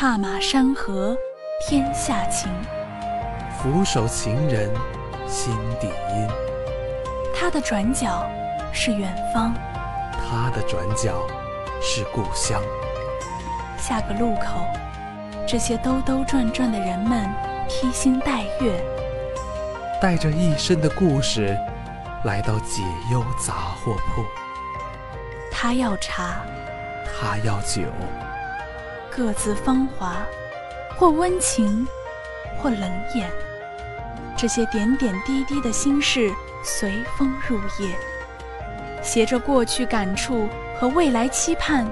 踏马山河天下情，俯首情人心底音。他的转角是远方，他的转角是故乡。下个路口，这些兜兜转转的人们披星戴月，带着一身的故事，来到解忧杂货铺。他要茶，他要酒，各自芳华，或温情，或冷眼。这些点点滴滴的心事随风入夜，携着过去感触和未来期盼，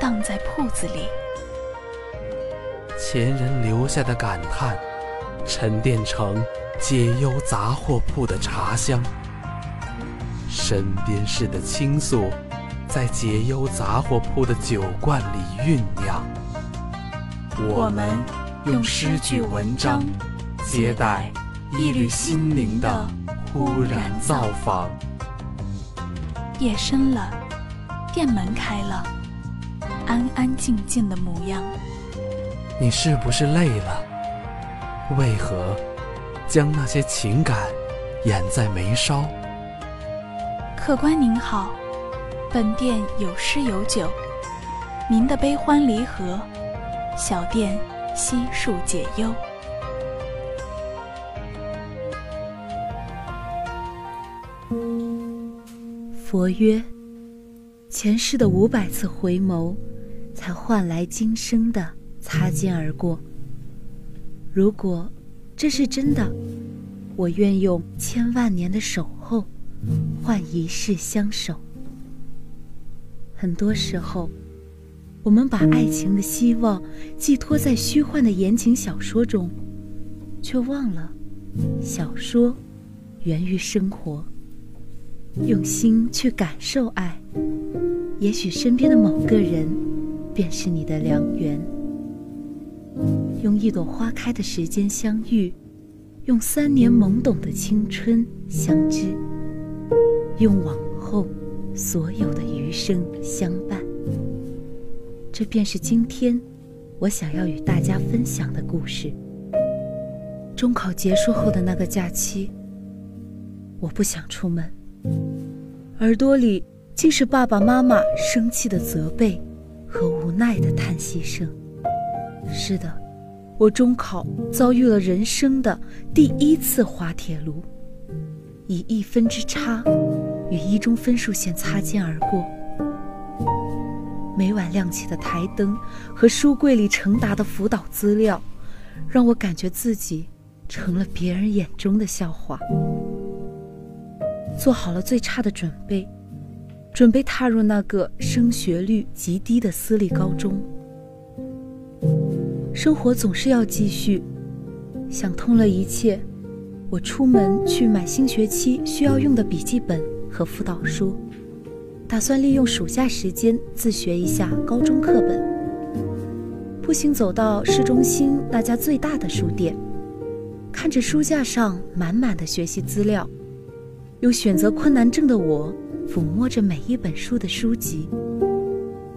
荡在铺子里。前人留下的感叹，沉淀成解忧杂货铺的茶香。身边事的倾诉。在解忧杂货铺的酒罐里酝酿，我们用诗句文章接待一缕心灵的忽然造访。夜深了，店门开了，安安静静的模样。你是不是累了？为何将那些情感掩在眉梢？客官您好。本店有诗有酒，您的悲欢离合，小店悉数解忧。佛曰：前世的五百次回眸，才换来今生的擦肩而过。如果这是真的，我愿用千万年的守候，换一世相守。很多时候，我们把爱情的希望寄托在虚幻的言情小说中，却忘了，小说源于生活。用心去感受爱，也许身边的某个人，便是你的良缘。用一朵花开的时间相遇，用三年懵懂的青春相知，用往后。所有的余生相伴，这便是今天我想要与大家分享的故事。中考结束后的那个假期，我不想出门，耳朵里竟是爸爸妈妈生气的责备和无奈的叹息声。是的，我中考遭遇了人生的第一次滑铁卢，以一分之差。与一中分数线擦肩而过，每晚亮起的台灯和书柜里成沓的辅导资料，让我感觉自己成了别人眼中的笑话。做好了最差的准备，准备踏入那个升学率极低的私立高中。生活总是要继续，想通了一切，我出门去买新学期需要用的笔记本。和辅导书，打算利用暑假时间自学一下高中课本。步行走到市中心那家最大的书店，看着书架上满满的学习资料，有选择困难症的我抚摸着每一本书的书籍，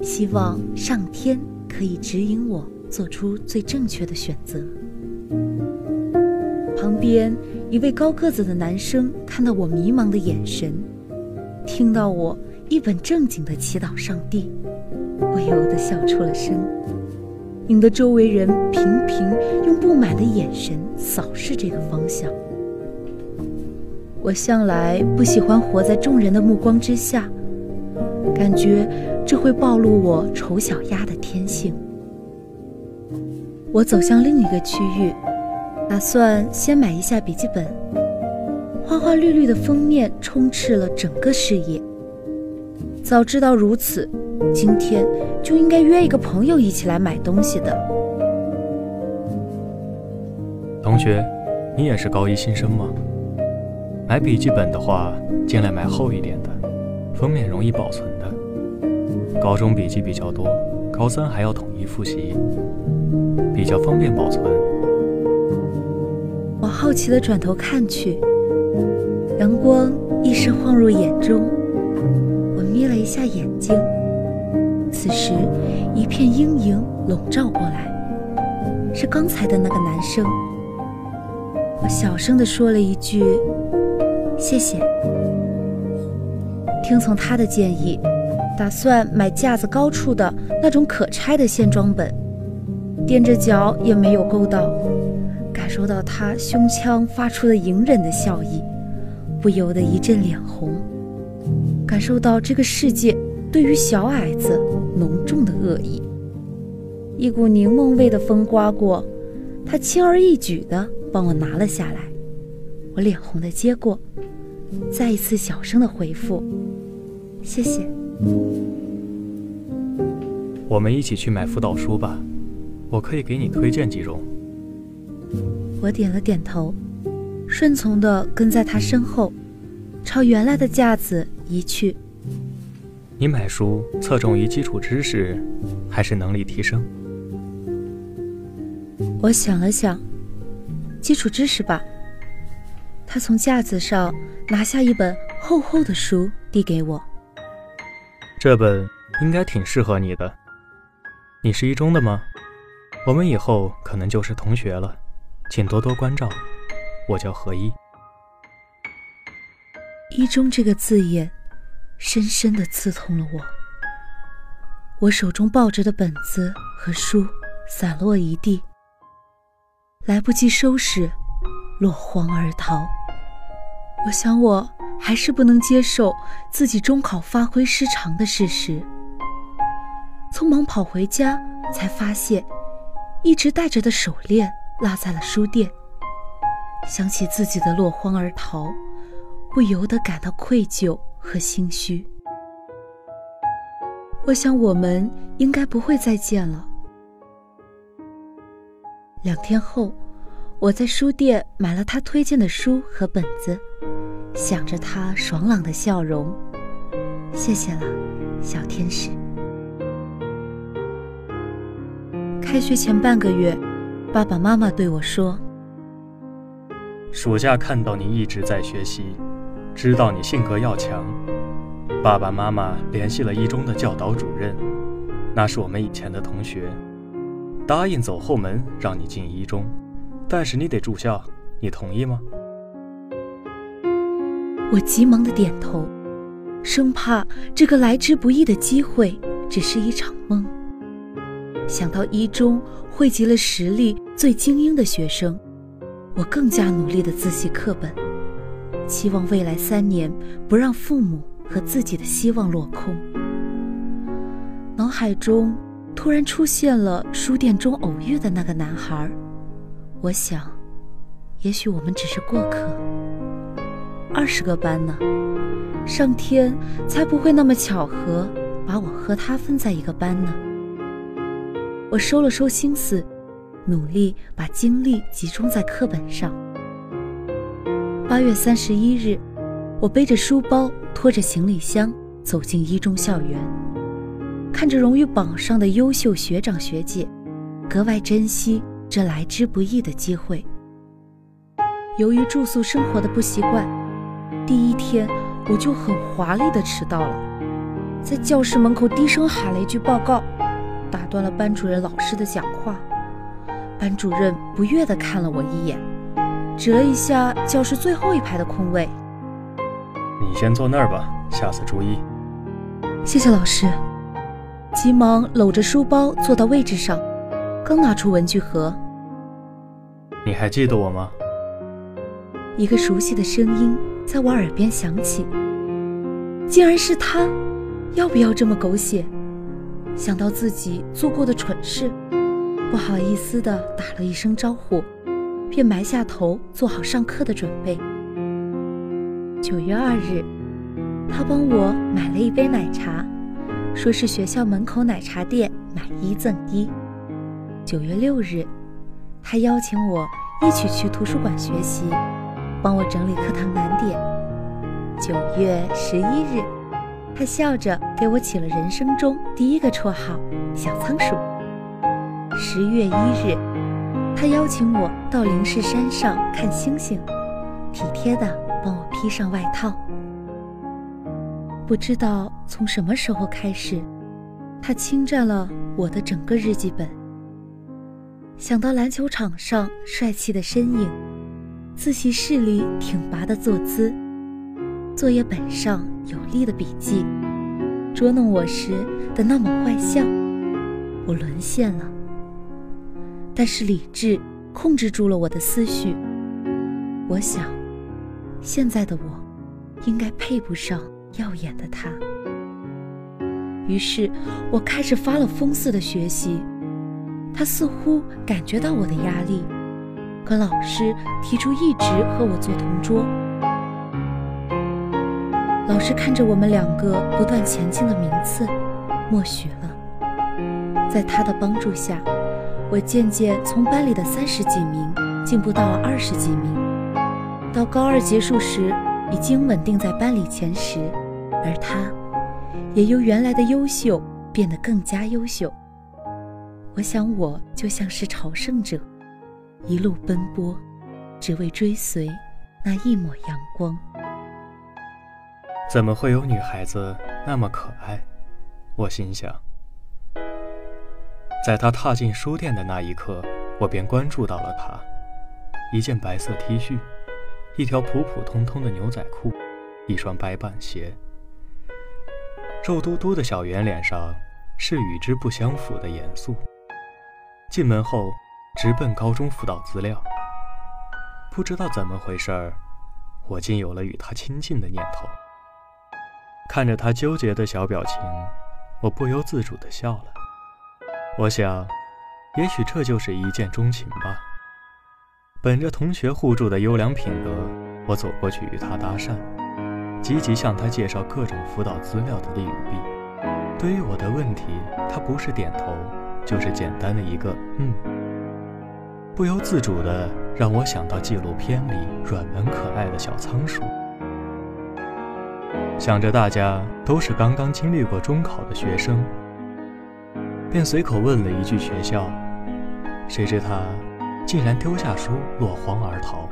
希望上天可以指引我做出最正确的选择。旁边一位高个子的男生看到我迷茫的眼神。听到我一本正经的祈祷上帝，不由得笑出了声，引得周围人频频用不满的眼神扫视这个方向。我向来不喜欢活在众人的目光之下，感觉这会暴露我丑小鸭的天性。我走向另一个区域，打算先买一下笔记本。花花绿绿的封面充斥了整个视野。早知道如此，今天就应该约一个朋友一起来买东西的。同学，你也是高一新生吗？买笔记本的话，尽量买厚一点的，封面容易保存的。高中笔记比较多，高三还要统一复习，比较方便保存。我好奇的转头看去。阳光一时晃入眼中，我眯了一下眼睛。此时，一片阴影笼罩过来，是刚才的那个男生。我小声地说了一句：“谢谢。”听从他的建议，打算买架子高处的那种可拆的线装本，踮着脚也没有够到。感受到他胸腔发出的隐忍的笑意，不由得一阵脸红。感受到这个世界对于小矮子浓重的恶意，一股柠檬味的风刮过，他轻而易举地帮我拿了下来。我脸红的接过，再一次小声的回复：“谢谢。”我们一起去买辅导书吧，我可以给你推荐几种。我点了点头，顺从地跟在他身后，朝原来的架子。移去，你买书侧重于基础知识，还是能力提升？我想了想，基础知识吧。他从架子上拿下一本厚厚的书，递给我。这本应该挺适合你的。你是一中的吗？我们以后可能就是同学了，请多多关照。我叫何一。一中这个字眼。深深的刺痛了我。我手中抱着的本子和书散落一地，来不及收拾，落荒而逃。我想，我还是不能接受自己中考发挥失常的事实。匆忙跑回家，才发现一直戴着的手链落在了书店。想起自己的落荒而逃，不由得感到愧疚。和心虚，我想我们应该不会再见了。两天后，我在书店买了他推荐的书和本子，想着他爽朗的笑容，谢谢了，小天使。开学前半个月，爸爸妈妈对我说：“暑假看到你一直在学习。”知道你性格要强，爸爸妈妈联系了一中的教导主任，那是我们以前的同学，答应走后门让你进一中，但是你得住校，你同意吗？我急忙的点头，生怕这个来之不易的机会只是一场梦。想到一中汇集了实力最精英的学生，我更加努力的自习课本。期望未来三年不让父母和自己的希望落空。脑海中突然出现了书店中偶遇的那个男孩，我想，也许我们只是过客。二十个班呢，上天才不会那么巧合把我和他分在一个班呢。我收了收心思，努力把精力集中在课本上。八月三十一日，我背着书包，拖着行李箱走进一中校园，看着荣誉榜上的优秀学长学姐，格外珍惜这来之不易的机会。由于住宿生活的不习惯，第一天我就很华丽的迟到了，在教室门口低声喊了一句报告，打断了班主任老师的讲话。班主任不悦地看了我一眼。指了一下教室最后一排的空位，你先坐那儿吧，下次注意。谢谢老师。急忙搂着书包坐到位置上，刚拿出文具盒。你还记得我吗？一个熟悉的声音在我耳边响起，竟然是他！要不要这么狗血？想到自己做过的蠢事，不好意思的打了一声招呼。便埋下头，做好上课的准备。九月二日，他帮我买了一杯奶茶，说是学校门口奶茶店买一赠一。九月六日，他邀请我一起去图书馆学习，帮我整理课堂难点。九月十一日，他笑着给我起了人生中第一个绰号“小仓鼠”。十月一日。他邀请我到灵石山上看星星，体贴地帮我披上外套。不知道从什么时候开始，他侵占了我的整个日记本。想到篮球场上帅气的身影，自习室里挺拔的坐姿，作业本上有力的笔记，捉弄我时的那抹坏笑，我沦陷了。但是理智控制住了我的思绪。我想，现在的我，应该配不上耀眼的他。于是，我开始发了疯似的学习。他似乎感觉到我的压力，可老师提出一直和我做同桌。老师看着我们两个不断前进的名次，默许了。在他的帮助下，我渐渐从班里的三十几名进步到了二十几名。到高二结束时，已经稳定在班里前十，而他。也由原来的优秀变得更加优秀。我想，我就像是朝圣者，一路奔波，只为追随那一抹阳光。怎么会有女孩子那么可爱？我心想。在她踏进书店的那一刻，我便关注到了她：一件白色 T 恤，一条普普通通的牛仔裤，一双白板鞋。肉嘟嘟的小圆脸上是与之不相符的严肃。进门后，直奔高中辅导资料。不知道怎么回事儿，我竟有了与他亲近的念头。看着他纠结的小表情，我不由自主地笑了。我想，也许这就是一见钟情吧。本着同学互助的优良品格，我走过去与他搭讪。积极向他介绍各种辅导资料的利与弊。对于我的问题，他不是点头，就是简单的一个“嗯”，不由自主的让我想到纪录片里软萌可爱的小仓鼠。想着大家都是刚刚经历过中考的学生，便随口问了一句学校，谁知他竟然丢下书落荒而逃。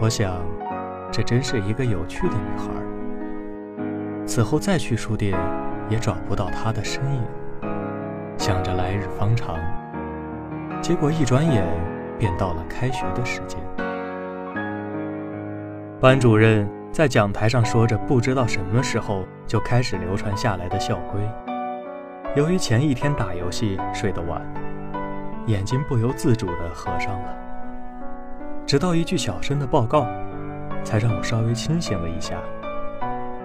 我想。这真是一个有趣的女孩。此后再去书店，也找不到她的身影。想着来日方长，结果一转眼便到了开学的时间。班主任在讲台上说着，不知道什么时候就开始流传下来的校规。由于前一天打游戏睡得晚，眼睛不由自主地合上了。直到一句小声的报告。才让我稍微清醒了一下，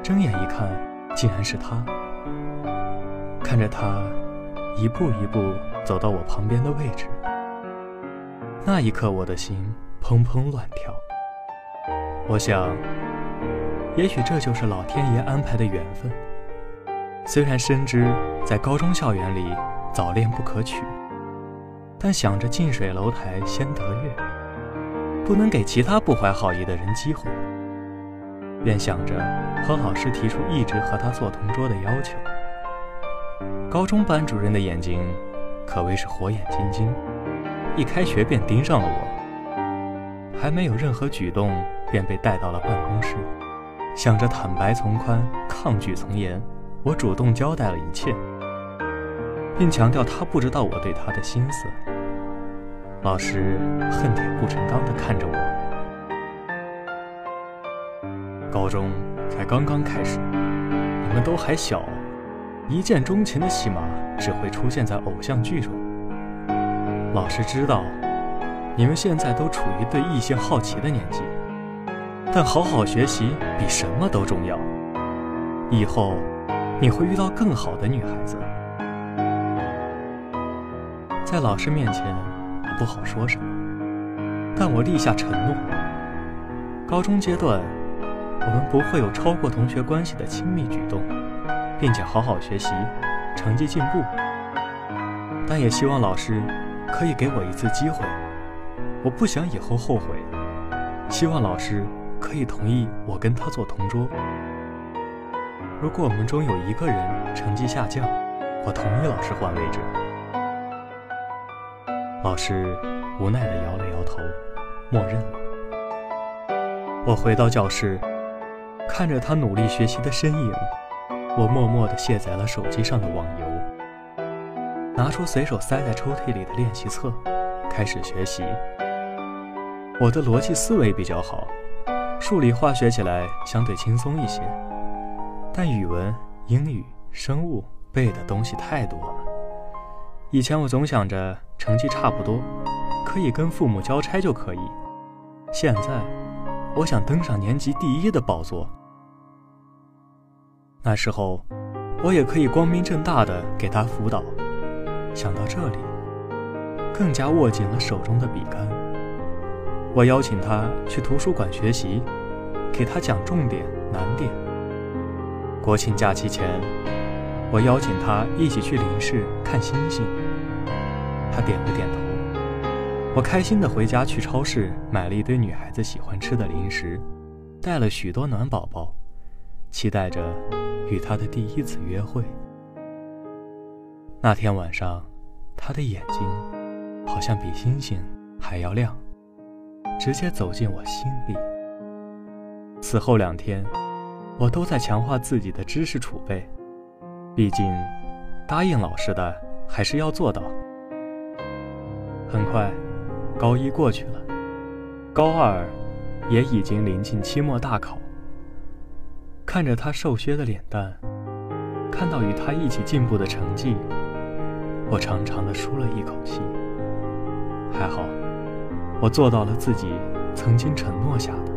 睁眼一看，竟然是他。看着他一步一步走到我旁边的位置，那一刻我的心砰砰乱跳。我想，也许这就是老天爷安排的缘分。虽然深知在高中校园里早恋不可取，但想着近水楼台先得月。不能给其他不怀好意的人机会，便想着和老师提出一直和他做同桌的要求。高中班主任的眼睛可谓是火眼金睛，一开学便盯上了我，还没有任何举动，便被带到了办公室，想着坦白从宽，抗拒从严，我主动交代了一切，并强调他不知道我对他的心思。老师恨铁不成钢地看着我。高中才刚刚开始，你们都还小，一见钟情的戏码只会出现在偶像剧中。老师知道，你们现在都处于对异性好奇的年纪，但好好学习比什么都重要。以后你会遇到更好的女孩子。在老师面前。我不好说什么，但我立下承诺：高中阶段，我们不会有超过同学关系的亲密举动，并且好好学习，成绩进步。但也希望老师可以给我一次机会，我不想以后后悔。希望老师可以同意我跟他做同桌。如果我们中有一个人成绩下降，我同意老师换位置。老师无奈地摇了摇头，默认了。我回到教室，看着他努力学习的身影，我默默地卸载了手机上的网游。拿出随手塞在抽屉里的练习册，开始学习。我的逻辑思维比较好，数理化学起来相对轻松一些，但语文、英语、生物背的东西太多了。以前我总想着成绩差不多，可以跟父母交差就可以。现在，我想登上年级第一的宝座。那时候，我也可以光明正大的给他辅导。想到这里，更加握紧了手中的笔杆。我邀请他去图书馆学习，给他讲重点难点。国庆假期前，我邀请他一起去林市看星星。他点了点头。我开心的回家去超市买了一堆女孩子喜欢吃的零食，带了许多暖宝宝，期待着。与他的第一次约会，那天晚上，他的眼睛好像比星星还要亮，直接走进我心里。此后两天，我都在强化自己的知识储备，毕竟答应老师的还是要做到。很快，高一过去了，高二也已经临近期末大考。看着他瘦削的脸蛋，看到与他一起进步的成绩，我长长的舒了一口气。还好，我做到了自己曾经承诺下的。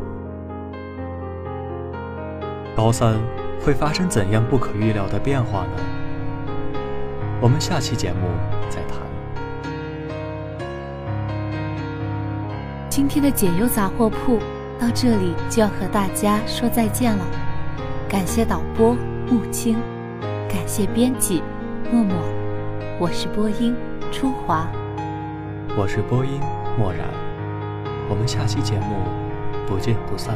高三会发生怎样不可预料的变化呢？我们下期节目再谈。今天的解忧杂货铺到这里就要和大家说再见了。感谢导播木青，感谢编辑默默，我是播音初华，我是播音默然，我们下期节目不见不散。